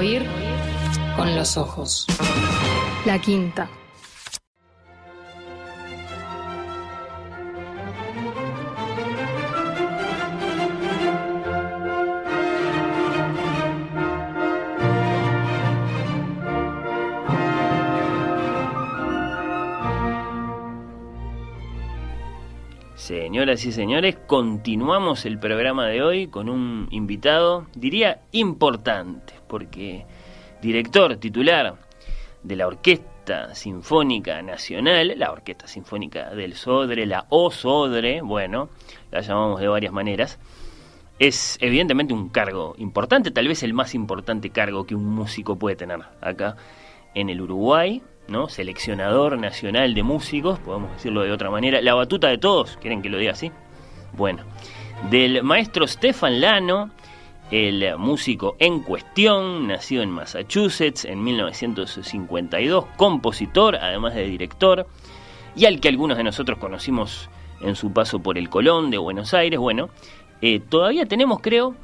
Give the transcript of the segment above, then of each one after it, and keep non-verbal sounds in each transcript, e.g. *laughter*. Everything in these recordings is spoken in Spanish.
Oír con los ojos. La quinta. Señoras y señores, continuamos el programa de hoy con un invitado, diría importante, porque director titular de la Orquesta Sinfónica Nacional, la Orquesta Sinfónica del Sodre, la O Sodre, bueno, la llamamos de varias maneras, es evidentemente un cargo importante, tal vez el más importante cargo que un músico puede tener acá en el Uruguay, ¿no? Seleccionador nacional de músicos, podemos decirlo de otra manera, la batuta de todos, ¿quieren que lo diga así? Bueno, del maestro Stefan Lano, el músico en cuestión, nacido en Massachusetts en 1952, compositor, además de director, y al que algunos de nosotros conocimos en su paso por el Colón de Buenos Aires, bueno, eh, todavía tenemos, creo,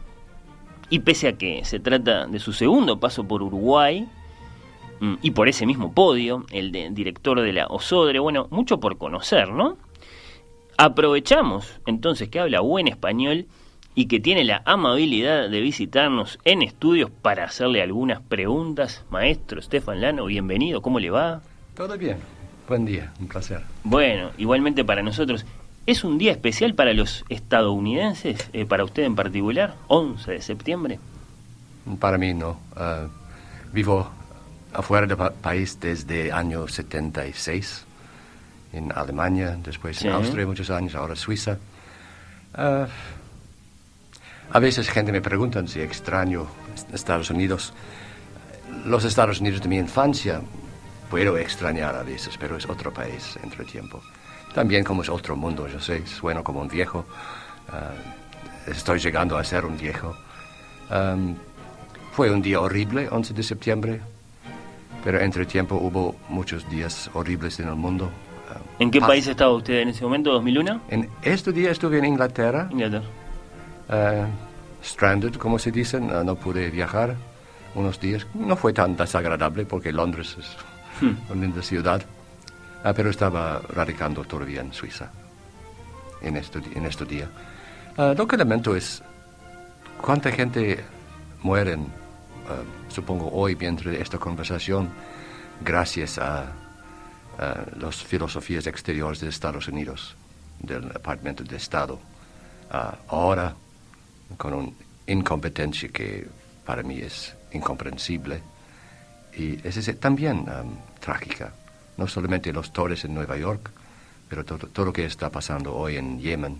y pese a que se trata de su segundo paso por Uruguay, mm, y por ese mismo podio, el de director de la Osodre, bueno, mucho por conocer, ¿no? Aprovechamos entonces que habla buen español y que tiene la amabilidad de visitarnos en estudios para hacerle algunas preguntas. Maestro Stefan Lano, bienvenido, ¿cómo le va? Todo bien, buen día, un placer. Bueno, igualmente para nosotros. ¿Es un día especial para los estadounidenses, eh, para usted en particular, 11 de septiembre? Para mí no. Uh, vivo afuera del pa país desde el año 76, en Alemania, después Sí. en Austria muchos años, ahora Suiza. Uh, a veces gente me pregunta si extraño Estados Unidos. Los Estados Unidos de mi infancia puedo extrañar a veces, pero es otro país entre tiempo. También como es otro mundo, yo sé, sueno como un viejo. Ah, estoy llegando a ser un viejo. Am, fue un día horrible, 11 de septiembre, pero entre tiempo hubo muchos días horribles en el mundo. Ah, ¿En qué paz. país estaba usted en ese momento, 2001? En este día estuve en Inglaterra, Inglaterra. Eh, stranded, como se dice, no, no pude viajar unos días. No fue tan desagradable porque Londres es una linda ciudad, Ah, pero estaba radicando todavía en Suiza en este, en este día. Ah, lo que lamento es cuánta gente mueren, ah, supongo hoy, mientras esta conversación, gracias a, a las filosofías exteriores de Estados Unidos, del Departamento de Estado. Ah, ahora, con una incompetencia que para mí es incomprensible y es ese- también am, trágica. No solamente los torres en Nueva York, pero todo, todo lo que está pasando hoy en Yemen,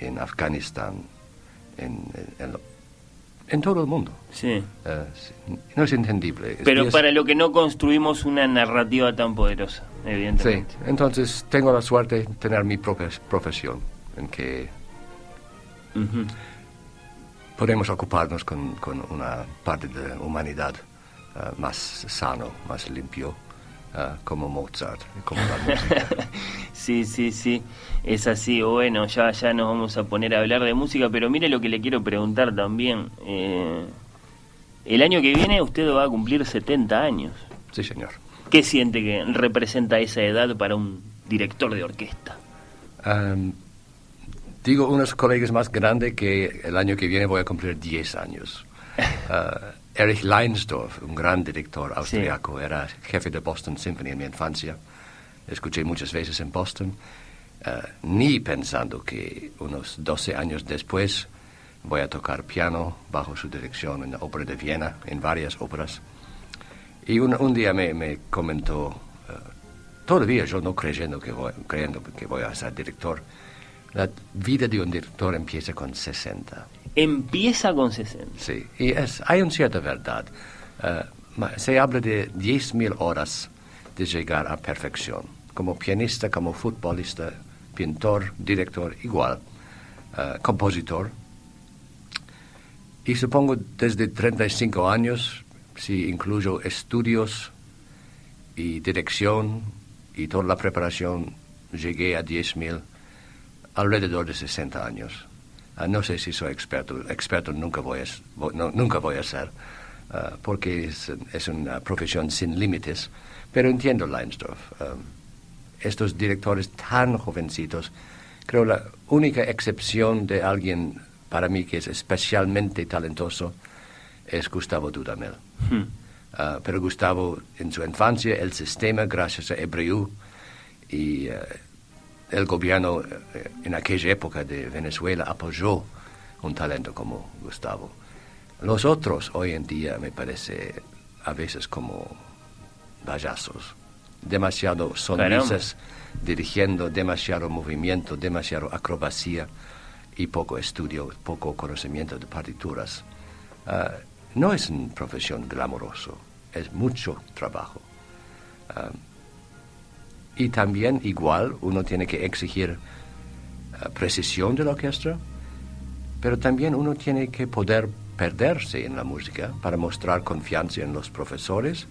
en Afganistán, en, en- en- en todo el mundo. Sí. Sí, no es entendible. Es- Pero es- para lo que no construimos una narrativa tan poderosa, Sí, evidentemente. entonces tengo la suerte de tener mi propia profesión, en que Ujú. Podemos ocuparnos con, con una parte de humanidad eh, más sano, más limpio, eh, como Mozart, como la música. *laughs* Sí, sí, sí, es así. Bueno, ya, ya nos vamos a poner a hablar de música, pero mire lo que le quiero preguntar también. Eh, el año que viene usted va a cumplir 70 años. Sí, señor. ¿Qué siente que representa esa edad para un director de orquesta? Am, digo unos colegas más grandes que el año que viene voy a cumplir 10 años. Ah, *laughs* Erich Leinsdorf, un gran director austriaco, era jefe de Boston Symphony en mi infancia. Escuché muchas veces en Boston, ah, ni pensando que unos 12 años después voy a tocar piano bajo su dirección en la Ópera de Viena, en varias óperas. Y un, un día me, me comentó, ah, todavía yo no creyendo que, voy, creyendo que voy a ser director, la vida de un director empieza con 60. Empieza con 60. Sí, y es, hay una cierta verdad. Eh, se habla de 10.000 horas de llegar a perfección. Como pianista, como futbolista, pintor, director, igual, eh, compositor. Y supongo desde 35 años, si incluyo estudios y dirección y toda la preparación, llegué a 10.000 alrededor de 60 años. Ah, no sé si soy experto, experto nunca voy a, no, nunca voy a ser, ah, porque es, es, una profesión sin límites, pero entiendo Leinsdorf. estos directores tan jovencitos, creo la única excepción de alguien para mí que es especialmente talentoso es Gustavo Dudamel. Hmm. Ah, pero Gustavo, en su infancia, el sistema, gracias a Ebreu y ah, el gobierno eh, en aquella época de Venezuela apoyó un talento como Gustavo. Los otros hoy en día me parece a veces como payasos, demasiado sonrisas dirigiendo, demasiado movimiento, demasiado acrobacia y poco estudio, poco conocimiento de partituras. Ah, no es una profesión glamoroso, es mucho trabajo. Ah, y también igual uno tiene que exigir ah, precisión de la orquesta, pero también uno tiene que poder perderse en la música para mostrar confianza en los profesores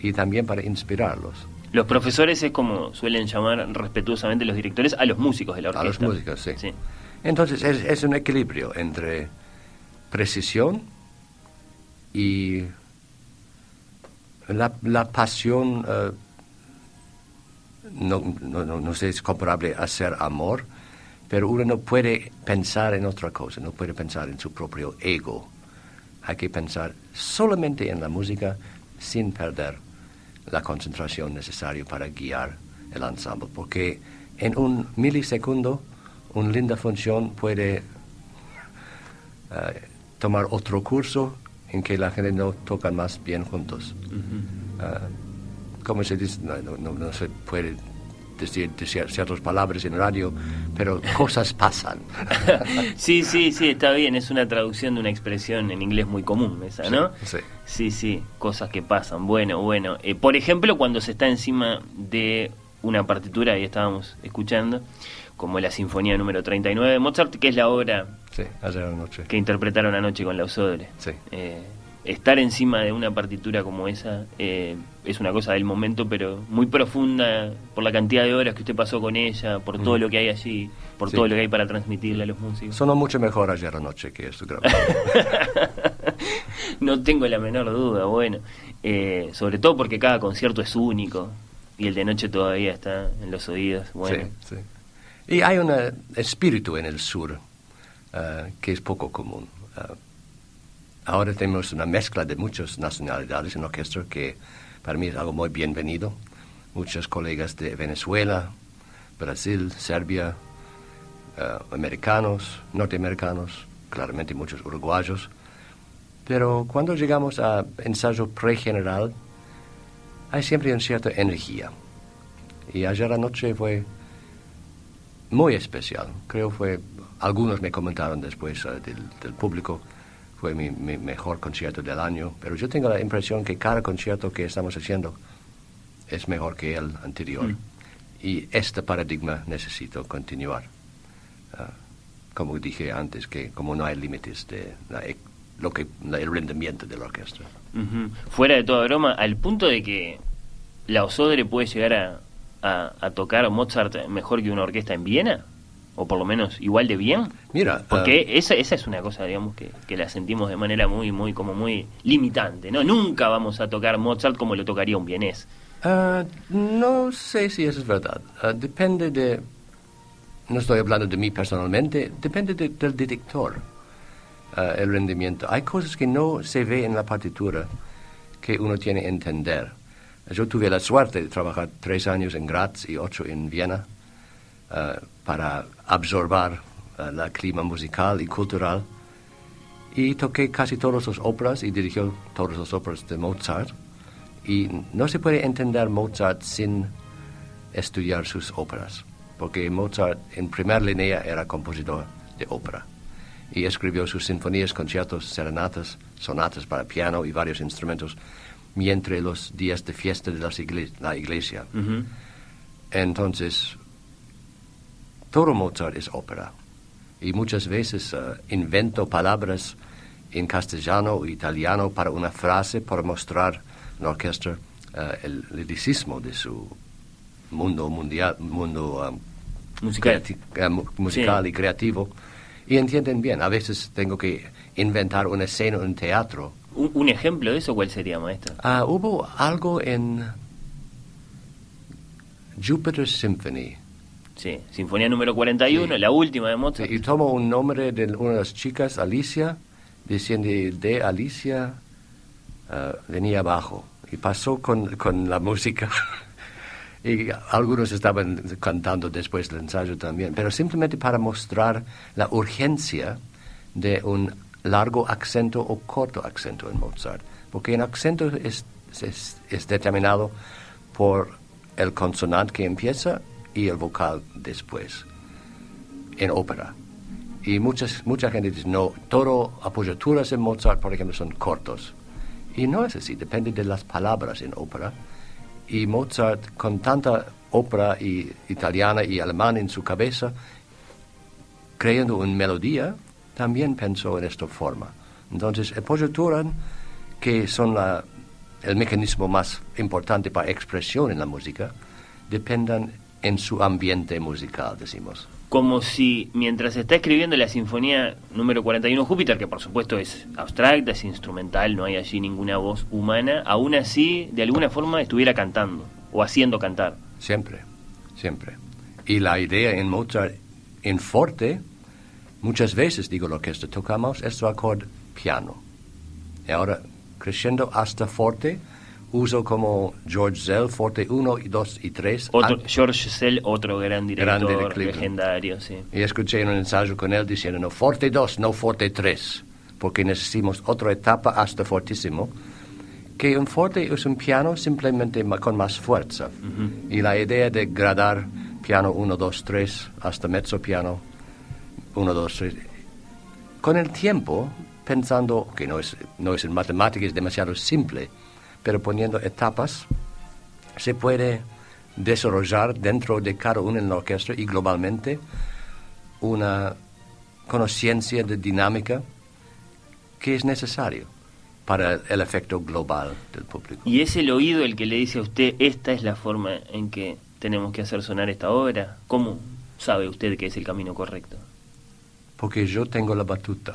y también para inspirarlos. Los profesores es como suelen llamar respetuosamente los directores a los músicos de la orquesta. A los músicos, sí. Entonces es, un equilibrio entre precisión y la, pasión, eh, no, no, no, sé, es comparable a ser amor, pero uno no puede pensar en otra cosa, no puede pensar en su propio ego. Hay que pensar solamente en la música sin perder la concentración necesaria para guiar el ensamble, porque en un milisegundo una linda función puede eh, tomar otro curso en que la gente no toca más bien juntos. Como se dice, no, se puede decir, ciertas palabras en radio, pero cosas pasan. *laughs* sí, sí, sí, está bien, es una traducción de una expresión en inglés muy común esa, ¿no? Sí. Sí, sí, cosas que pasan. Bueno, bueno. Eh, por ejemplo, cuando se está encima de una partitura, ahí estábamos escuchando, como la Sinfonía número 39 de Mozart, que es la obra que interpretaron anoche con la Sí. Eh, estar encima de una partitura como esa eh, es una cosa del momento, pero muy profunda por la cantidad de horas que usted pasó con ella, por todo lo que hay allí, por todo lo que hay para transmitirle a los músicos. Sonó mucho mejor ayer anoche que esto, creo. *laughs* no tengo la menor duda, bueno. Eh, sobre todo porque cada concierto es único y el de noche todavía está en los oídos. Bueno. Sí, sí. Y hay un espíritu en el sur uh, que es poco común. Uh, ahora tenemos una mezcla de muchas nacionalidades en la orquesta que para mí es algo muy bienvenido. Muchos colegas de Venezuela, Brasil, Serbia, uh, americanos, norteamericanos, claramente muchos uruguayos. Pero cuando llegamos a ensayo pregeneral, hay siempre una cierta energía. Y ayer anoche fue muy especial. Creo fue, algunos me comentaron después eh, del, público, fue mi, mejor concierto del año, pero yo tengo la impresión que cada concierto que estamos haciendo es mejor que el anterior. Mm. Y este paradigma necesito continuar. Ah, como dije antes, que como no hay límites de e, lo que, el rendimiento de la orquesta. Fuera de toda broma, al punto de que la Osodre puede llegar a, a, tocar Mozart mejor que una orquesta en Viena? ¿O por lo menos igual de bien? Mira, porque ah, esa, esa es una cosa, digamos, que, que, la sentimos de manera muy, muy, como muy limitante, ¿no? Nunca vamos a tocar Mozart como lo tocaría un vienés. Ah, no sé si eso es verdad. Ah, depende de, no estoy hablando de mí personalmente, depende del director, el rendimiento. Hay cosas que no se ve en la partitura que uno tiene que entender. Yo tuve la suerte de trabajar tres años en Graz y ocho en Viena para absorber el eh, clima musical y cultural. Y toqué casi todas las óperas y dirigió todas las óperas de Mozart. Y no se puede entender Mozart sin estudiar sus óperas, porque Mozart en primera línea era compositor de ópera y escribió sus sinfonías, conciertos, serenatas, sonatas para piano y varios instrumentos mientras los días de fiesta de la iglesia. Entonces, todo Mozart es ópera. Y muchas veces uh, invento palabras en castellano o italiano para una frase para mostrar la orquesta uh, el liricismo de su mundo mundial, mundo um, musical, y creativo. Y entienden bien, a veces tengo que inventar una escena en teatro ¿Un, un ejemplo de eso cuál sería, maestro? Ah, hubo algo en Jupiter Symphony. Sí, Sinfonía número 41, Sí. la última de Mozart. Y tomo un nombre de una de las chicas, Alicia, diciendo de Alicia ah, venía abajo. Y pasó con, con la música. *laughs* y algunos estaban cantando después del ensayo también. Pero simplemente para mostrar la urgencia de un largo acento o corto acento en Mozart. Porque el acento es, es, es determinado por el consonante que empieza y el vocal después en ópera. Y muchas, mucha gente dice, no, todo apoyaturas en Mozart, por ejemplo, son cortos. Y no es así, depende de las palabras en ópera. Y Mozart, con tanta ópera y italiana y alemana en su cabeza, creyendo una melodía, también pensó en esta forma. Entonces, apoyaturas, que son la- el mecanismo más importante para expresión en la música, dependen en su ambiente musical, decimos. Como si mientras está escribiendo la Sinfonía número 41 Júpiter, que por supuesto es abstracta, es instrumental, no hay allí ninguna voz humana, aún así de alguna forma estuviera cantando o haciendo cantar. Siempre, siempre. Y la idea en Mozart, en forte, muchas veces, digo, la orquesta tocamos este acorde piano. Y ahora, creciendo hasta forte, uso como George Zell, forte 1, 2 y 3. Otro, George Sell, otro gran director, Grande de legendario, sí. Y escuché un ensayo con él diciendo, no, forte 2, no forte 3, porque necesitamos otra etapa hasta fortísimo, que un forte es un piano simplemente con más fuerza. Y la idea de gradar piano 1, 2, 3 hasta mezzo piano 1, 2, 3, con el tiempo, pensando que no es, no es en matemáticas, es demasiado simple, pero poniendo etapas, se puede desarrollar dentro de cada uno en la orquesta y globalmente una conciencia de dinámica que es necesario para el, efecto global del público. ¿Y es el oído el que le dice a usted, esta es la forma en que tenemos que hacer sonar esta obra? ¿Cómo sabe usted que es el camino correcto? Porque yo tengo la batuta.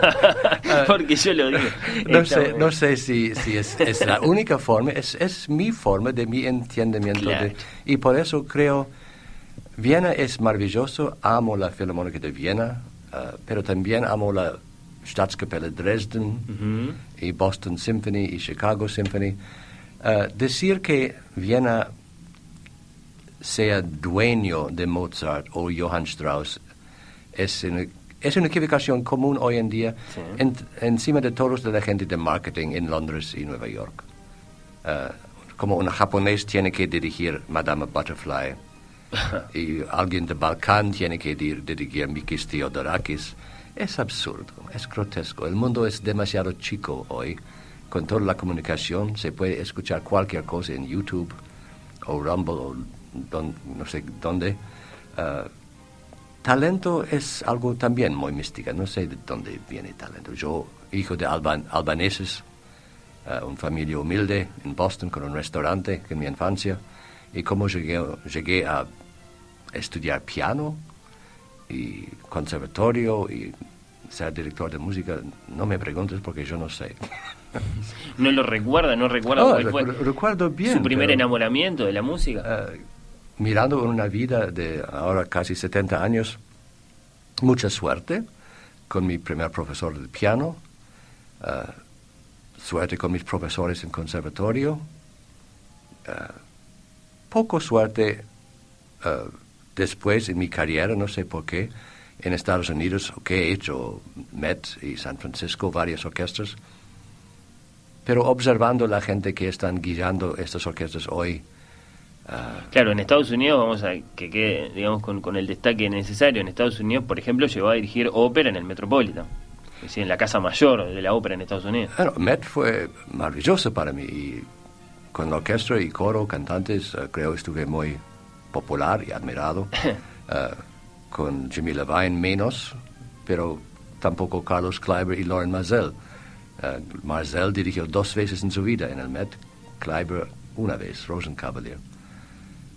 *laughs* Porque yo lo digo. No sé, no sé si, si es, es la *laughs* única forma, es, es mi forma de mi entendimiento. Claro. de- y por eso creo, Viena es maravilloso, amo la Filarmónica de Viena, ah, pero también amo la Staatskapelle Dresden Ujú. y Boston Symphony y Chicago Symphony. Ah, decir que Viena sea dueño de Mozart o Johann Strauss es una, es una equivocación común hoy en día Sí. en- encima de todos de la gente de marketing en Londres y Nueva York. Ah, como un japonés tiene que dirigir Madame Butterfly *laughs* y alguien de Balcán tiene que dir- dirigir Mikis Theodorakis. Es absurdo, es grotesco. El mundo es demasiado chico hoy. Con toda la comunicación se puede escuchar cualquier cosa en YouTube o Rumble o don- no sé dónde. Ah, talento es algo también muy mística. No sé de dónde viene talento. Yo, hijo de alban- albaneses, uh, una familia humilde en Boston con un restaurante en mi infancia. Y cómo llegué, llegué a estudiar piano y conservatorio y ser director de música, no me preguntes porque yo no sé. *laughs* ¿No lo recuerda? ¿No recuerda fue recu- recuerdo bien, su primer pero- enamoramiento de la música? Eh, mirando una vida de ahora casi 70 años, mucha suerte con mi primer profesor de piano, eh, suerte con mis profesores en conservatorio, eh, poco suerte eh, después en mi carrera, no sé por qué, en Estados Unidos, que he hecho Met y San Francisco, varias orquestas, pero observando la gente que están guiando estas orquestas hoy, Claro, en Estados Unidos, vamos a que quede, digamos, con, con el destaque necesario. En Estados Unidos, por ejemplo, llegó a dirigir ópera en el Metropolitan, es decir, en la casa mayor de la ópera en Estados Unidos. Bueno, Met fue maravilloso para mí. Y con la orquesta y coro, cantantes, eh, creo estuve muy popular y admirado. *laughs* Eh, con Jimmy Levine menos, pero tampoco Carlos Kleiber y Lauren Mazel. Eh, Mazel dirigió dos veces en su vida en el Met, Kleiber una vez, Rosenkavalier.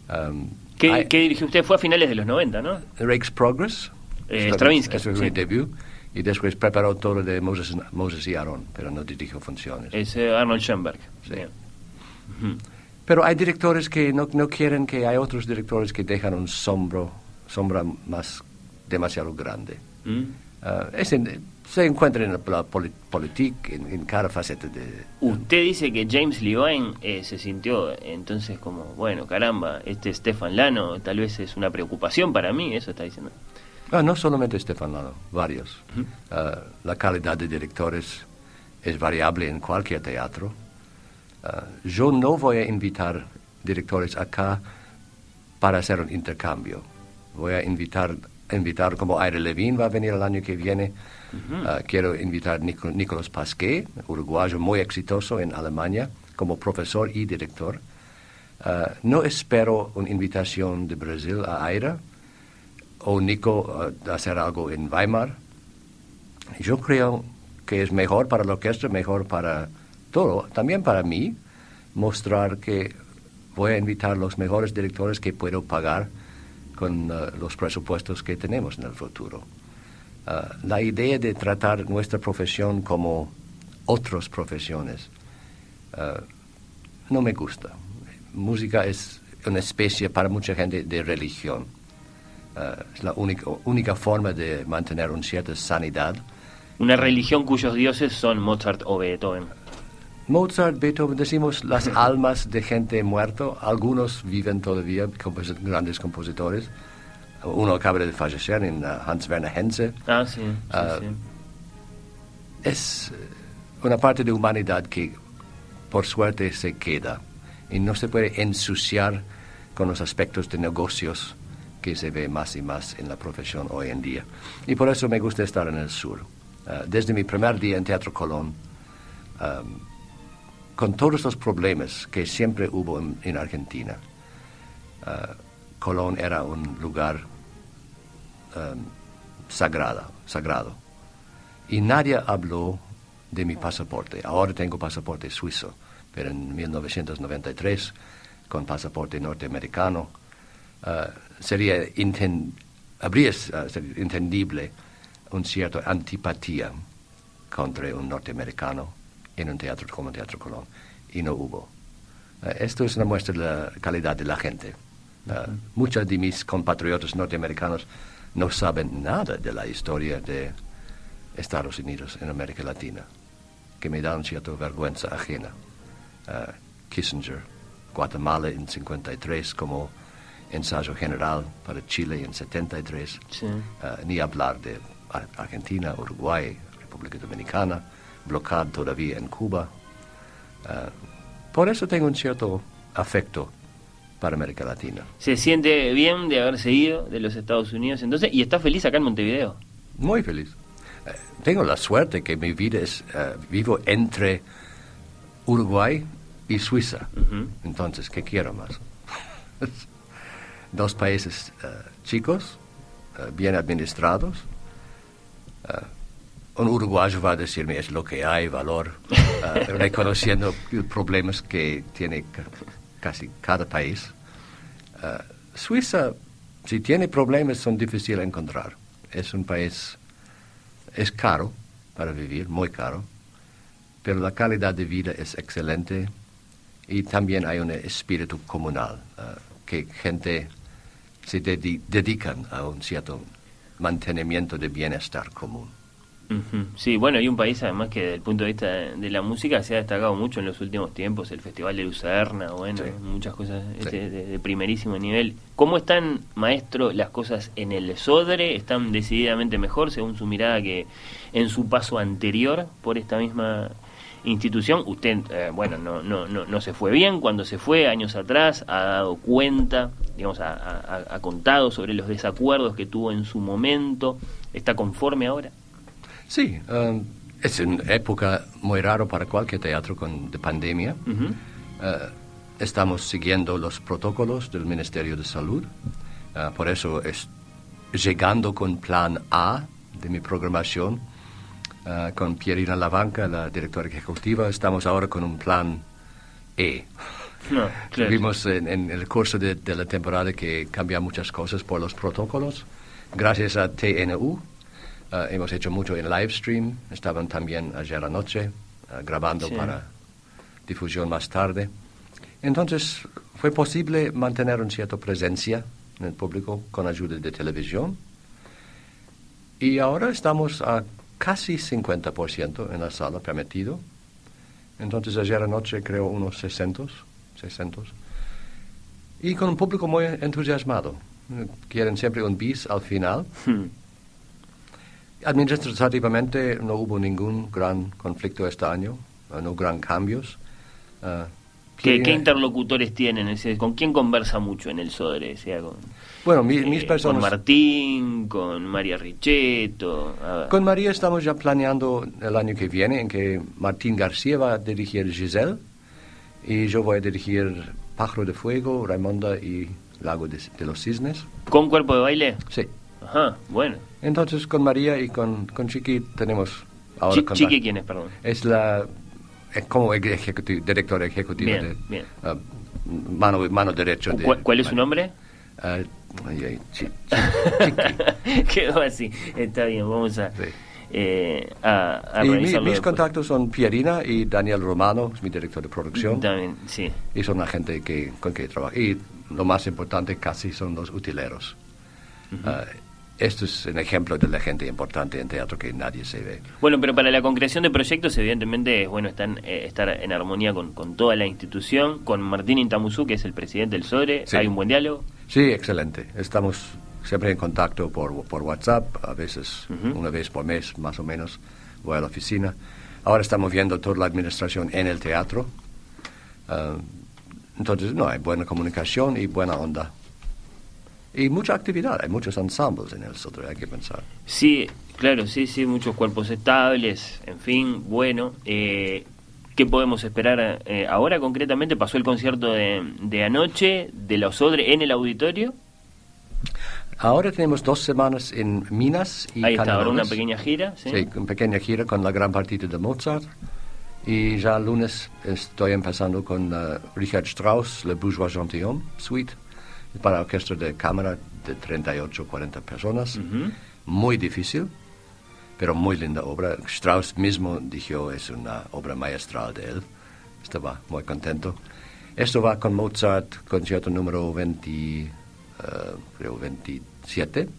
Um, ¿Qué, hay- qué dirigió usted? Fue a finales de los 90, ¿no? Rake's Progress. Eh, Stravinsky, ese fue sí. mi debut. Y después preparó todo de Moses, Moses y Aaron, pero no dirigió funciones. Es eh, Arnold Schoenberg. Sí. Pero hay directores que no, no, quieren que hay otros directores que dejan un sombro, sombra más demasiado grande. ¿Mm? Ah, es en- se encuentra en la política, en, en cada faceta de... Usted dice que James Levine eh, se sintió entonces como, bueno, caramba, este Stefan Lano tal vez es una preocupación para mí, eso está diciendo. Ah, no solamente Stefan Lano, varios. Ah, la calidad de directores es variable en cualquier teatro. Ah, yo no voy a invitar directores acá para hacer un intercambio. Voy a invitar, invitar como Aire Levine va a venir el año que viene. Ah, quiero invitar a Nico- Nicolas Pasquet, uruguayo muy exitoso en Alemania, como profesor y director. Ah, no espero una invitación de Brasil a Aira o Nico uh, hacer algo en Weimar. Yo creo que es mejor para la orquesta, mejor para todo, también para mí, mostrar que voy a invitar los mejores directores que puedo pagar con los presupuestos que tenemos en el futuro. Uh, la idea de tratar nuestra profesión como otras profesiones uh, no me gusta. Música es una especie para mucha gente de religión. Uh, es la única, única forma de mantener una cierta sanidad. Una religión cuyos dioses son Mozart o Beethoven. Mozart, Beethoven, decimos las *laughs* almas de gente muerta. Algunos viven todavía, compos- grandes compositores. Uno acaba de fallecer en uh, Hans Werner Henze. Ah, sí, sí, Ah, sí. Es eh, una parte de humanidad que por suerte se queda y no se puede ensuciar con los aspectos de negocios que se ve más y más en la profesión hoy en día. Y por eso me gusta estar en el sur. Ah, desde mi primer día en Teatro Colón, am, con todos los problemas que siempre hubo en, en Argentina, Colón era un lugar am, sagrado, sagrado. Y nadie habló de mi pasaporte. Ahora tengo pasaporte suizo, pero en 1993, con pasaporte norteamericano, ah, sería inten- habría sería entendible un cierto antipatía contra un norteamericano en un teatro como el Teatro Colón, y no hubo. Ah, esto es una muestra de la calidad de la gente. Ah, Muchos de mis compatriotas norteamericanos no saben nada de la historia de Estados Unidos en América Latina, que me da una cierta vergüenza ajena. Ah, Kissinger, Guatemala en 53 como ensayo general para Chile en 73, Sí. Ah, ni hablar de Ar- Argentina, Uruguay, República Dominicana, bloqueado todavía en Cuba. Ah, por eso tengo un cierto afecto para América Latina. Se siente bien de haberse ido de los Estados Unidos entonces y está feliz acá en Montevideo. Muy feliz. Eh, tengo la suerte que mi vida es, eh, vivo entre Uruguay y Suiza. Entonces, ¿qué quiero más? *laughs* Dos países eh, chicos, bien administrados. Un uruguayo va a decirme es lo que hay, valor, *laughs* reconociendo los problemas que tiene casi cada país. Eh, Suiza, si tiene problemas, son difíciles de encontrar. Es un país, es caro para vivir, muy caro, pero la calidad de vida es excelente y también hay un espíritu comunal, eh, que gente se dedi- dedican a un cierto mantenimiento de bienestar común. Sí, bueno, y un país además que desde el punto de vista de, la música se ha destacado mucho en los últimos tiempos, el Festival de Lucerna, bueno, Sí. muchas cosas Sí. de, de primerísimo nivel. ¿Cómo están, maestro, las cosas en el Sodre? ¿Están decididamente mejor según su mirada que en su paso anterior por esta misma institución? Usted, eh, bueno, no, no, no, no se fue bien cuando se fue años atrás, ha dado cuenta, digamos, ha, ha- ha contado sobre los desacuerdos que tuvo en su momento, ¿está conforme ahora? Sí, um, es una época muy rara para cualquier teatro con de pandemia. Eh, estamos siguiendo los protocolos del Ministerio de Salud. Eh, por eso es llegando con plan A de mi programación. eh, con Pierina Lavanca, la directora ejecutiva, estamos ahora con un plan E. No, *laughs* claro. Vimos en, en el curso de, de la temporada que cambian muchas cosas por los protocolos. Gracias a TNU, Uh, hemos hecho mucho en live stream, estaban también ayer anoche uh, grabando Sí. para difusión más tarde. Entonces fue posible mantener una cierta presencia en el público con ayuda de televisión. Y ahora estamos a casi 50% en la sala permitido. Entonces ayer anoche creo unos 600, 600. Y con un público muy entusiasmado. Eh, Quieren siempre un bis al final. Hmm. Administrativamente no hubo ningún gran conflicto este año, no gran cambios. Ah, ¿Qué, qué interlocutores tienen? ¿Con quién conversa mucho en el Sodre? O sea, con, Bueno, mi- eh, mis con personas... Martín, con María ver. Con María estamos ya planeando el año que viene en que Martín García va a dirigir Giselle y yo voy a dirigir Pájaro de Fuego, Raimonda y Lago de, de los Cisnes. ¿Con cuerpo de baile? Sí. Ajá, bueno. Entonces con María y con, con Chiqui tenemos ahora con Chiqui, ¿quién es, perdón? Es la es como ejecuti- director ejecutivo Bien, de bien. ah, mano, mano derecha de ¿Cuál, cuál es su nombre? Ah, ay, ay, chi- chi- Chiqui. *laughs* Quedó así. Está bien, vamos a, Sí. eh, a, a Y mi- mis después. contactos son Pierina y Daniel Romano, es mi director de producción. También, sí. Y son la gente que, con que trabajo. Y lo más importante casi son los utileros. Ah, esto es un ejemplo de la gente importante en teatro que nadie se ve. Bueno, pero para la concreción de proyectos, evidentemente, es bueno estar, eh, estar en armonía con, con toda la institución. Con Martín Intamuzú, que es el presidente del SODRE, Sí. hay un buen diálogo. Sí, excelente. Estamos siempre en contacto por, por WhatsApp, a veces una vez por mes más o menos voy a la oficina. Ahora estamos viendo toda la administración en el teatro. Ah, entonces, no, hay buena comunicación y buena onda. Y mucha actividad, hay muchos ensembles en el Sodre, hay que pensar. Sí, claro, sí, sí, muchos cuerpos estables, en fin, bueno. Eh, ¿Qué podemos esperar eh, ahora concretamente? Pasó el concierto de, de anoche de la Osodre en el auditorio. Ahora tenemos dos semanas en Minas y Ahí está, ahora una pequeña gira. Sí. Sí, una pequeña gira con la gran partita de Mozart. Y ya el lunes estoy empezando con eh, Richard Strauss, Le Bourgeois Gentilhomme Suite, para orquesta de cámara de 38 40 personas. Ujú. Muy difícil, pero muy linda obra. Strauss mismo dijo es una obra maestral de él. Estaba muy contento. Esto va con Mozart, concierto número 20, eh, creo 27.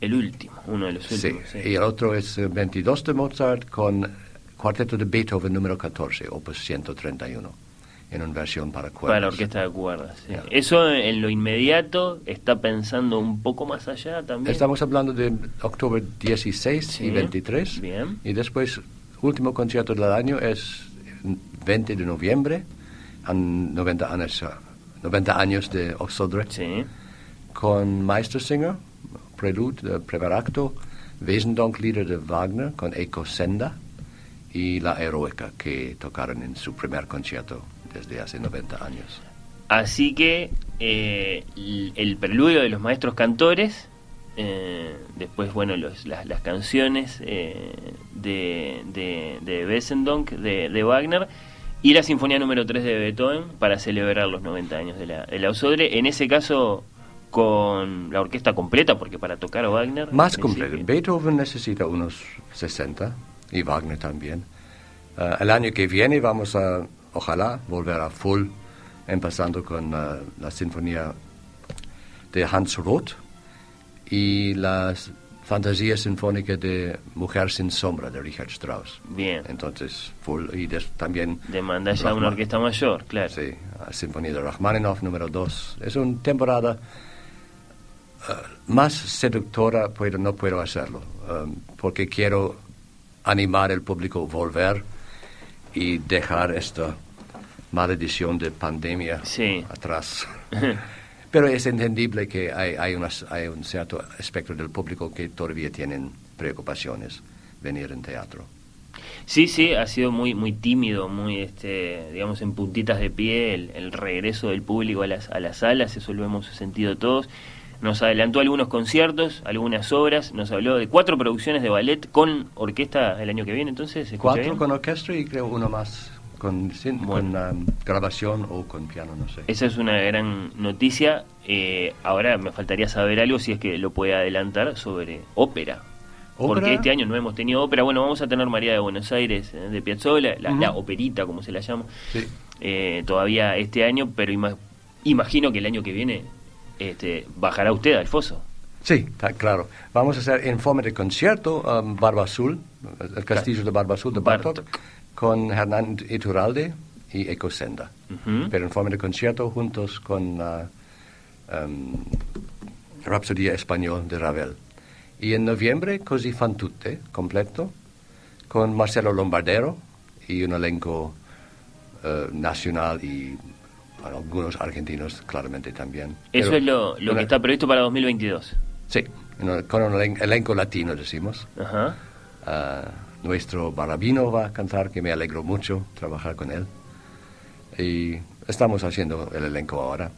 El último, uno de los últimos. sí. y el otro es eh, 22 de Mozart con cuarteto de Beethoven número 14, opus 131, en una versión para cuerdas. Para la orquesta de cuerdas. sí. Ya. Eso en lo inmediato está pensando un poco más allá también. Estamos hablando de octubre 16 Sí, y 23. bien. Y después, último concierto del año es 20 de noviembre, en 90 años, 90 años de Oxodre, Sí. con Meistersinger, Prelude, de primer acto, Wesendonck-Lieder de Wagner con Eco Senda y La Heroica, que tocaron en su primer concierto desde hace 90 años. Así que eh, el, el preludio de los maestros cantores, eh, después, bueno, los, las, las canciones eh, de, de, de de, de Wagner, y la Sinfonía número 3 de Beethoven para celebrar los 90 años de la, de la Osodre. En ese caso, con la orquesta completa, porque para tocar a Wagner. Más principio- Beethoven necesita unos 60 y Wagner también. El año que viene vamos a, ojalá, volver a full, empezando con ah, la sinfonía de Hans Roth y la fantasía sinfónica de Mujer sin sombra de Richard Strauss. Bien. Entonces, full, y des- también... Demanda ya una Rachman- orquesta mayor, claro. Sí, la Sinfonía de Rachmaninoff número 2. Es una temporada eh, más seductora, pero no puedo hacerlo, um, porque quiero animar al público a volver y dejar esta maledición de pandemia Sí. atrás. *laughs* *laughs* pero es entendible que hay, hay, unas- hay un cierto aspecto del público que todavía tienen preocupaciones venir en teatro. Sí, sí, ha sido muy muy tímido, muy, este, digamos, en puntitas de pie el, el regreso del público a las, a las salas, eso lo hemos sentido todos. Nos adelantó algunos conciertos, algunas obras, nos habló de cuatro producciones de ballet con orquesta el año que viene, entonces, ¿se escucha Cuatro bien? con orquesta y creo uno más con, sin- Bueno. con grabación o con piano, no sé. Esa es una gran noticia. Eh, ahora me faltaría saber algo, si es que lo puede adelantar, sobre ópera. Porque este año no hemos tenido ópera. Bueno, vamos a tener María de Buenos Aires, eh, de Piazzolla, la, operita, como se la llama, eh, todavía este año, pero imagino que el año que viene este, bajará usted al foso. Sí, está claro. Vamos a hacer en forma de concierto um, Barba Azul, el castillo de Barba Azul de Bartok, con Hernán Iturralde y Ecosenda. Pero en forma de concierto juntos con uh, um, Rapsodía Español de Ravel. Y en noviembre Così fan tutte, completo, con Marcelo Lombardero y un elenco uh, nacional y algunos argentinos claramente también. Eso es lo, lo que está previsto para 2022. Sí, con un elenco latino, decimos. Ajá. Ah, nuestro Barabino va a cantar, que me alegro mucho trabajar con él. Y estamos haciendo el elenco ahora.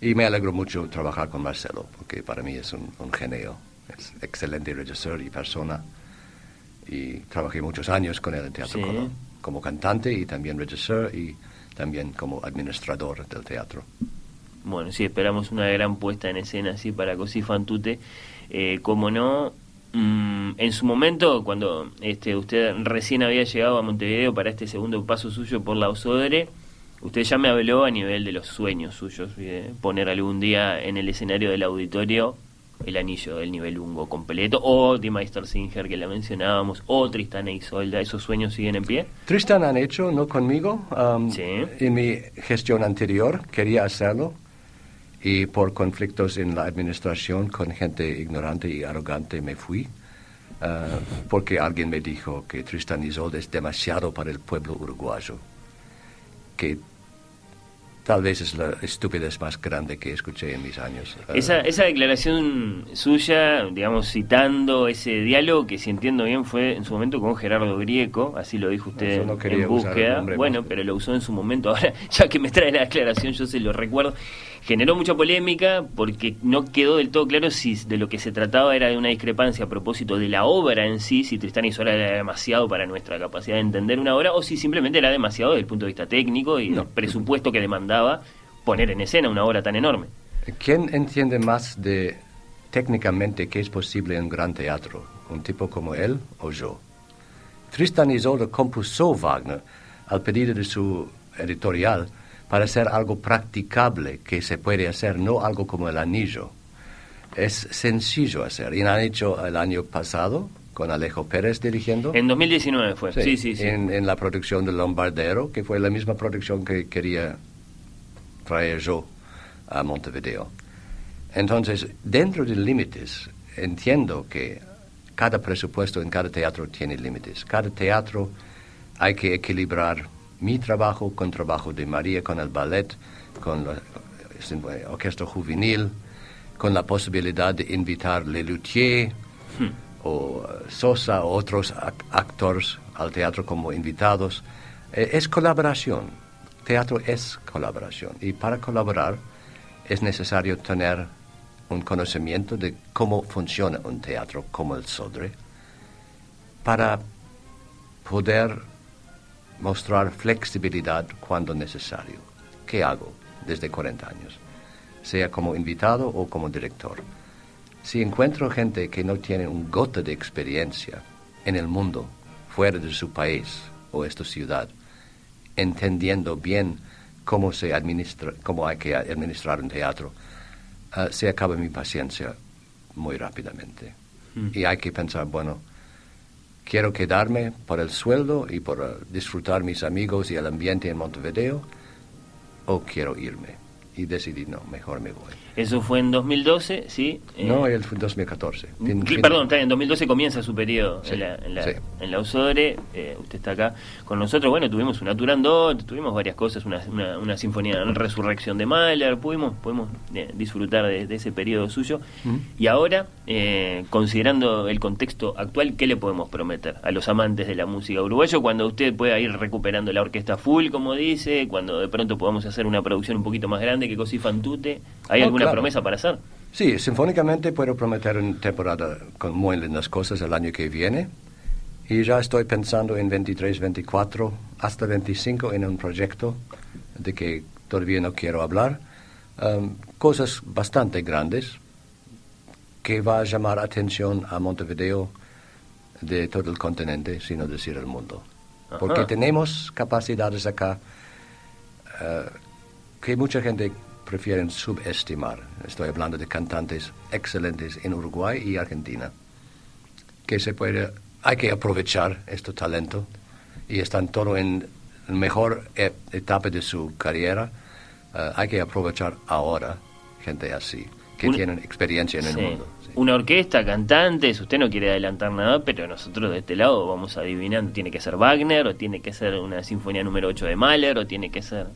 Y me alegro mucho trabajar con Marcelo, porque para mí es un, genio. Es excelente regisseur y persona. Y trabajé muchos años con él en Teatro como, cantante y también regisseur y también como administrador del teatro. Bueno, sí, esperamos una gran puesta en escena así para Così Fantute. Eh, como no, mm, en su momento, cuando este, usted recién había llegado a Montevideo para este segundo paso suyo por la Osodre, usted ya me habló a nivel de los sueños suyos, de poner algún día en el escenario del auditorio el anillo del nivel Ungo completo, o The Meister Singer que la mencionábamos, o Tristana y Isolda, ¿esos sueños siguen en pie? Tristan han hecho, no conmigo. Um, sí. En mi gestión anterior quería hacerlo, y por conflictos en la administración con gente ignorante y arrogante me fui. Uh, porque alguien me dijo que Tristan Isolde es demasiado para el pueblo uruguayo, que Tal vez es la estupidez más grande que escuché en mis años. Esa, esa declaración suya, digamos, citando ese diálogo que si entiendo bien fue en su momento con Gerardo Grieco, así lo dijo usted en búsqueda. bueno, pero lo usó en su momento. *laughs* Ahora, ya que me trae la declaración, yo se lo recuerdo. Generó mucha polémica porque no quedó del todo claro si de lo que se trataba era de una discrepancia a propósito de la obra en sí, si Tristán y Sola era demasiado para nuestra capacidad de entender una obra, o si simplemente era demasiado desde el punto de vista técnico y el presupuesto que demandaba poner en escena una obra tan enorme. ¿Quién entiende más de técnicamente qué es posible en un gran teatro? ¿Un tipo como él o yo? Tristan Isolde compuso Wagner al pedido de su editorial para hacer algo practicable que se puede hacer, no algo como el anillo. Es sencillo hacer. Y han hecho el año pasado con Alejo Pérez dirigiendo. En 2019 fue, sí, sí, sí. En, en, la producción de Lombardero, que fue la misma producción que quería traer yo a Montevideo. Entonces, dentro de límites, entiendo que cada presupuesto en cada teatro tiene límites. Cada teatro hay que equilibrar mi trabajo con trabajo de María, con el ballet, con la orquesta juvenil, con la posibilidad de invitar Le Luthier hmm. o uh, Sosa o otros actores al teatro como invitados. Eh, es colaboración teatro es colaboración y para colaborar es necesario tener un conocimiento de cómo funciona un teatro como el Sodre para poder mostrar flexibilidad cuando necesario. ¿Qué hago desde 40 años? Sea como invitado o como director. Si encuentro gente que no tiene un gota de experiencia en el mundo, fuera de su país o esta ciudad, entendiendo bien cómo se administra, cómo hay que administrar un teatro, ah, se acaba mi paciencia muy rápidamente. Hmm. Y hay que pensar, bueno, quiero quedarme por el sueldo y por ah, disfrutar mis amigos y el ambiente en Montevideo, o quiero irme. Y decidí, no, mejor me voy. Eso fue en 2012, ¿sí? no, eh, fue en 2014. perdón, en 2012 comienza su periodo en, la, en, la, en la USODRE. Eh, usted está acá con nosotros. Bueno, tuvimos una Turandot, tuvimos varias cosas, una, una, sinfonía, una resurrección de Mahler. Pudimos, pudimos eh, disfrutar de, ese periodo suyo. Y ahora, considerando el contexto actual, ¿qué le podemos prometer a los amantes de la música uruguayo cuando usted pueda ir recuperando la orquesta full, como dice, cuando de pronto podamos hacer una producción un poquito más grande que Così Fantute? ¿Hay alguna promesa para hacer. Sí, sinfónicamente puedo prometer una temporada con muy lindas cosas el año que viene. Y ya estoy pensando en 23, 24, hasta 25 en un proyecto de que todavía no quiero hablar. Um, cosas bastante grandes que va a llamar atención a Montevideo de todo el continente, sino decir el mundo. Ajá. Porque tenemos capacidades acá eh, que mucha gente prefiere subestimar. Estoy hablando de cantantes excelentes en Uruguay y Argentina, que se puede, hay que aprovechar este talento y están todo en la mejor e- etapa de su carrera. Eh, hay que aprovechar ahora gente así, que Un- tienen experiencia en el Sí. mundo. sí. Una orquesta, cantantes, usted no quiere adelantar nada, pero nosotros de este lado vamos adivinando. Tiene que ser Wagner, o tiene que ser una sinfonía número 8 de Mahler, o tiene que ser...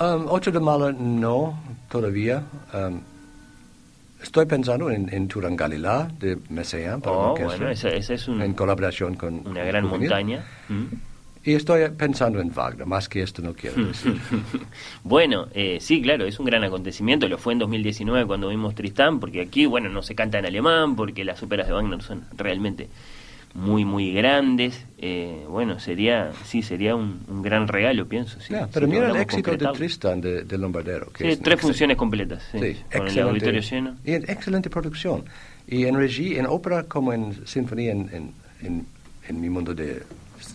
Um, ocho de Mahler no, todavía. Um, estoy pensando en, en Turangalilá de Messiaen para Oh, bueno, es un- en colaboración con una gran Juvenil. montaña. Mm. Y estoy pensando en Wagner, más que esto no quiero *laughs* decir. Bueno, eh, sí, claro, es un gran acontecimiento. Lo fue en 2019 cuando vimos Tristán, porque aquí, bueno, no se canta en alemán, porque las óperas de Wagner son realmente muy, muy grandes. Eh, bueno, sería, sí, sería un, un gran regalo, pienso. Sí, pero mira el éxito de. Tristan de, de Lombardero. Que Sí, es tres funciones completas, sí, Sí, con el excelente. auditorio lleno. Y en excelente producción. Y en regie, en ópera como en sinfonía, en, en, en, en mi mundo de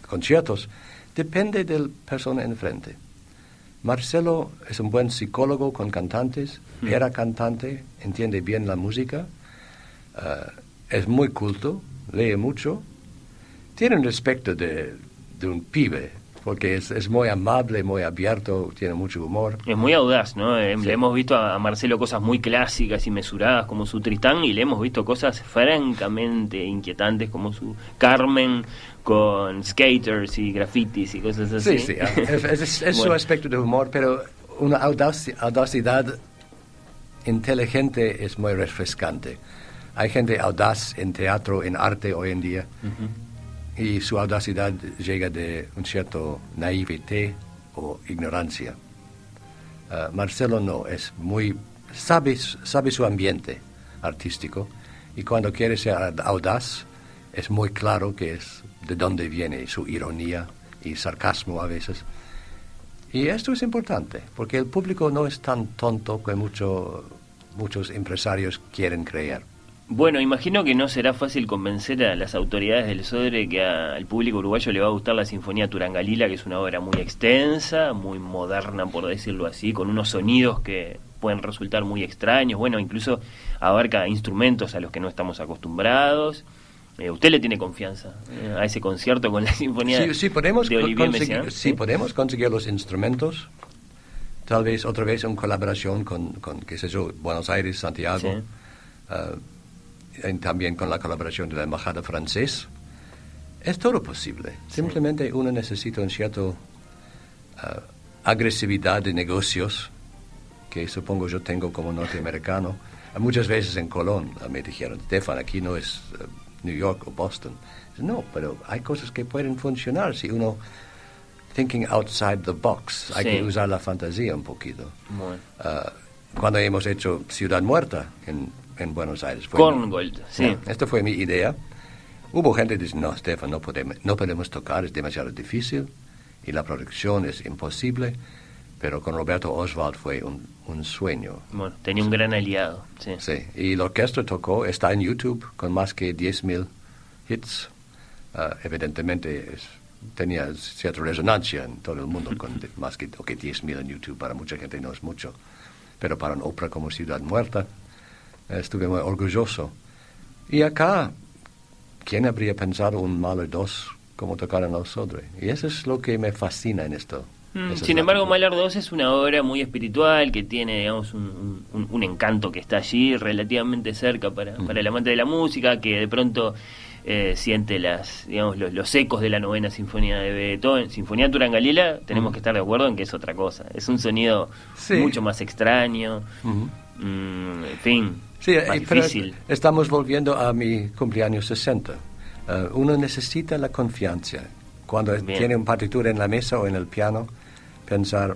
conciertos, depende del persona enfrente. Marcelo es un buen psicólogo con cantantes, Mm. era cantante, entiende bien la música, eh, es muy culto, lee mucho, tiene un respeto de, de un pibe, porque es, es muy amable, muy abierto, tiene mucho humor. Es muy audaz, ¿no? Eh, Sí. Le hemos visto a Marcelo cosas muy clásicas y mesuradas como su Tristán y le hemos visto cosas francamente inquietantes como su Carmen con skaters y grafitis y cosas así. Sí, sí, ah, *laughs* es, es- es su Bueno. aspecto de humor, pero una audaci- audacidad inteligente es muy refrescante. Hay gente audaz en teatro, en arte hoy en día, y su audacidad llega de un cierto naivete o ignorancia. Ah, Marcelo no, es muy, sabe, sabe su ambiente artístico, y cuando quiere ser audaz, es muy claro que es de dónde viene su ironía y sarcasmo a veces. Y esto es importante, porque el público no es tan tonto que mucho- muchos empresarios quieren creer. Bueno, imagino que no será fácil convencer a las autoridades del SODRE que a- al público uruguayo le va a gustar la Sinfonía Turangalila, que es una obra muy extensa, muy moderna, por decirlo así, con unos sonidos que pueden resultar muy extraños. Bueno, incluso abarca instrumentos a los que no estamos acostumbrados. Eh, ¿Usted le tiene confianza eh, a ese concierto con la Sinfonía Sí, sí, podemos de Olivier Messiaen? sí, podemos conseguir los instrumentos, tal vez otra vez en colaboración con, con qué sé yo, Buenos Aires, Santiago, Sí. ah, y también con la colaboración de la Embajada francesa. Es todo posible. Simplemente uno necesita un cierto ah, agresividad de negocios que supongo yo tengo como norteamericano. Muchas veces en Colón ah, me dijeron, Stefan, aquí no es ah, New York o Boston. No, pero hay cosas que pueden funcionar si uno thinking outside the box. Hay Sí. que usar la fantasía un poquito. Bueno. Ah, cuando hemos hecho Ciudad Muerta en, en Buenos Aires. fue- Korngold, sí. Ya, Esta fue mi idea. Hubo gente que dice, no, Stefan, no podemos, no podemos tocar, es demasiado difícil y la producción es imposible. Pero con Roberto Oswald fue un, un sueño. Bueno, tenía un gran aliado. Sí. Sí, y la orquesta tocó, está en YouTube con más que 10.000 hits. Ah, evidentemente es- tenía cierta resonancia en todo el mundo con de- *laughs* más que ok, 10.000 en YouTube. Para mucha gente no es mucho. Pero para una ópera como Ciudad Muerta, estuve muy orgulloso. Y acá, ¿quién habría pensado un Mahler 2 como tocar en el Sodre? Y eso es lo que me fascina en esto. Mm, Sin la embargo. Mahler 2 es una obra muy espiritual que tiene, digamos, un, un- un encanto que está allí relativamente cerca para, para el amante de la música, que de pronto eh, siente las, digamos, los, los ecos de la novena sinfonía de Beethoven. Sinfonía Turangalila, tenemos que estar de acuerdo en que es otra cosa. Es un sonido Sí. mucho más extraño, Ujú. mm, en fin, Sí, más eh, pero difícil. estamos volviendo a mi cumpleaños 60. Eh, uno necesita la confianza. Cuando Bien. tiene un partitura en la mesa o en el piano, pensar,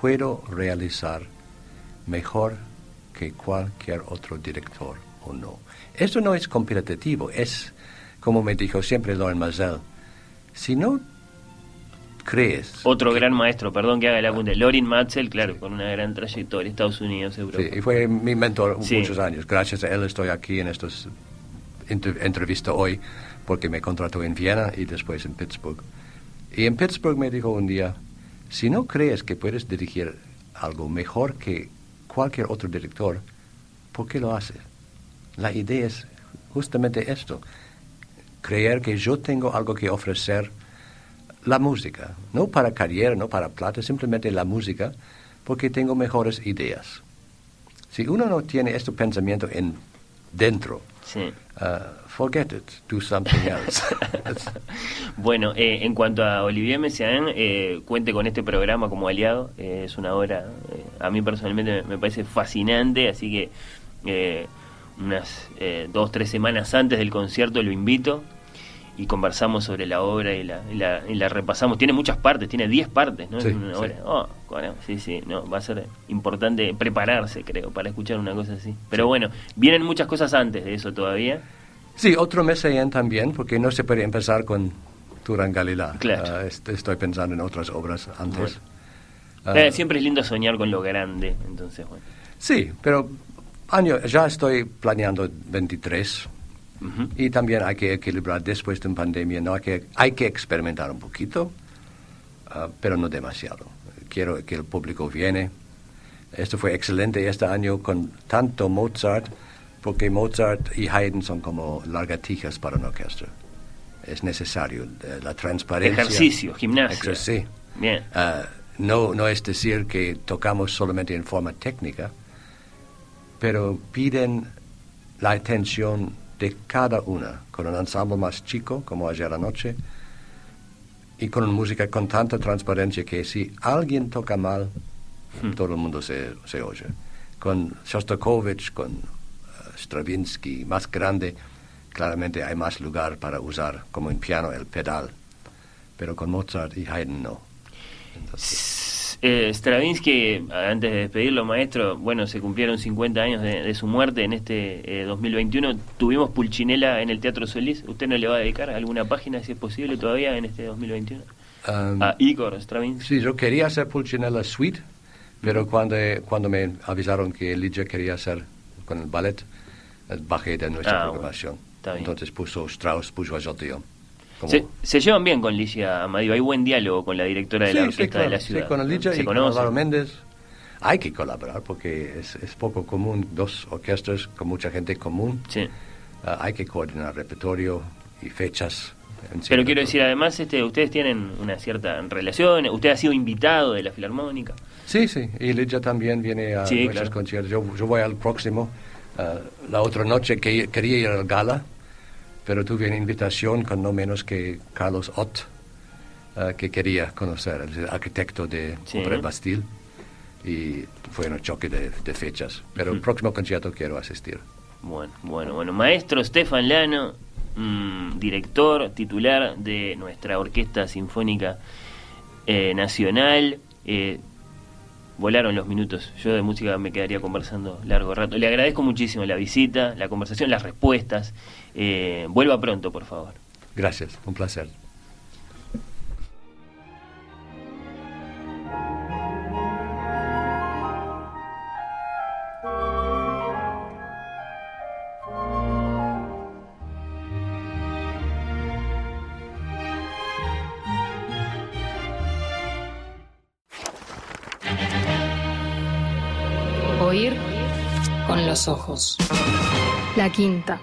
puedo realizar mejor que cualquier otro director o no. Esto no es competitivo, es, como me dijo siempre Lauren Mazel, si no crees... Otro gran maestro, perdón que haga el apunte, Lorin Matzel, claro, con una gran trayectoria, Estados Unidos, Europa. Sí, y fue mi mentor Sí. muchos años. Gracias a él estoy aquí en estos entrevista hoy porque me contrató en Viena y después en Pittsburgh. Y en Pittsburgh me dijo un día, si no crees que puedes dirigir algo mejor que cualquier otro director, ¿por qué lo haces? La idea es justamente esto, creer que yo tengo algo que ofrecer, la música, no para carrera, no para plata, simplemente la música, porque tengo mejores ideas. Si uno no tiene este pensamiento en dentro, uh, forget it, do something else. *laughs* bueno, eh, en cuanto a Olivier Messiaen, eh, cuente con este programa como aliado. Eh, es una obra, a mí personalmente me, parece fascinante, así que unas dos, tres semanas antes del concierto lo invito y conversamos sobre la obra y la, y la, repasamos. Tiene muchas partes, tiene 10 partes, ¿no? es una obra. Oh, sí, sí, no, va a ser importante prepararse, creo, para escuchar una cosa así. Pero bueno, vienen muchas cosas antes de eso todavía. Sí, otro mes también, porque no se puede empezar con Turán Galilá. Claro. Ah, estoy pensando en otras obras antes. Ah, eh, siempre es lindo soñar con lo grande, entonces bueno. Sí, pero año, ya estoy planeando 23 y también hay que equilibrar después de una pandemia, ¿no? hay, que, hay que experimentar un poquito, ah, pero no demasiado. Quiero que el público viene. Esto fue excelente este año con tanto Mozart, porque Mozart y Haydn son como largatijas para una orquesta. Es necesario eh, la transparencia. Ejercicio, gimnasia. Sí. Bien. Ah, no, no es decir que tocamos solamente en forma técnica, pero piden la atención de cada una, con un ensamble más chico, como ayer anoche, y con música con tanta transparencia que si alguien toca mal, hmm. todo el mundo se, se, oye. Con Shostakovich, con uh, Stravinsky, más grande, claramente hay más lugar para usar, como en piano, el pedal, pero con Mozart y Haydn no. Eh, Stravinsky, antes de despedirlo, maestro, bueno, se cumplieron 50 años de, su muerte en este 2021. Eh, Tuvimos Pulcinella en el Teatro Solís. ¿Usted no le va a dedicar alguna página, si es posible, todavía en este 2021? Um, a Igor Stravinsky. Sí, yo quería hacer Pulcinella Suite, pero cuando, cuando me avisaron que Lidia quería hacer con el ballet, bajé de nuestra ah, programación. Entonces puso Strauss, puso a Jotillon. Se, llevan bien con Licia Amadio, hay buen diálogo con la directora de la orquesta de la ciudad. Sí, con Licia y con Álvaro Méndez. Hay que colaborar porque es, es, poco común, dos orquestas con mucha gente común. Sí. Ah, hay que coordinar repertorio y fechas. Pero quiero decir, además, este, ustedes tienen una cierta relación, usted ha sido invitado de la Filarmónica. Sí, sí, y Lidia también viene a muchos conciertos. Yo, yo, voy al próximo. Ah, la otra noche que quería ir al gala, pero tuve una invitación con no menos que Carlos Ott, eh, que quería conocer, el arquitecto de sí. Bastille, y fue un choque de, fechas. Pero el próximo concierto quiero asistir. Bueno, bueno, bueno. Maestro Stefan Lano, mm, director titular de nuestra Orquesta Sinfónica eh, Nacional. Eh, volaron los minutos. Yo de música me quedaría conversando largo rato. Le agradezco muchísimo la visita, la conversación, las respuestas. Eh, vuelva pronto, por favor. Gracias, un placer. Los ojos. La quinta.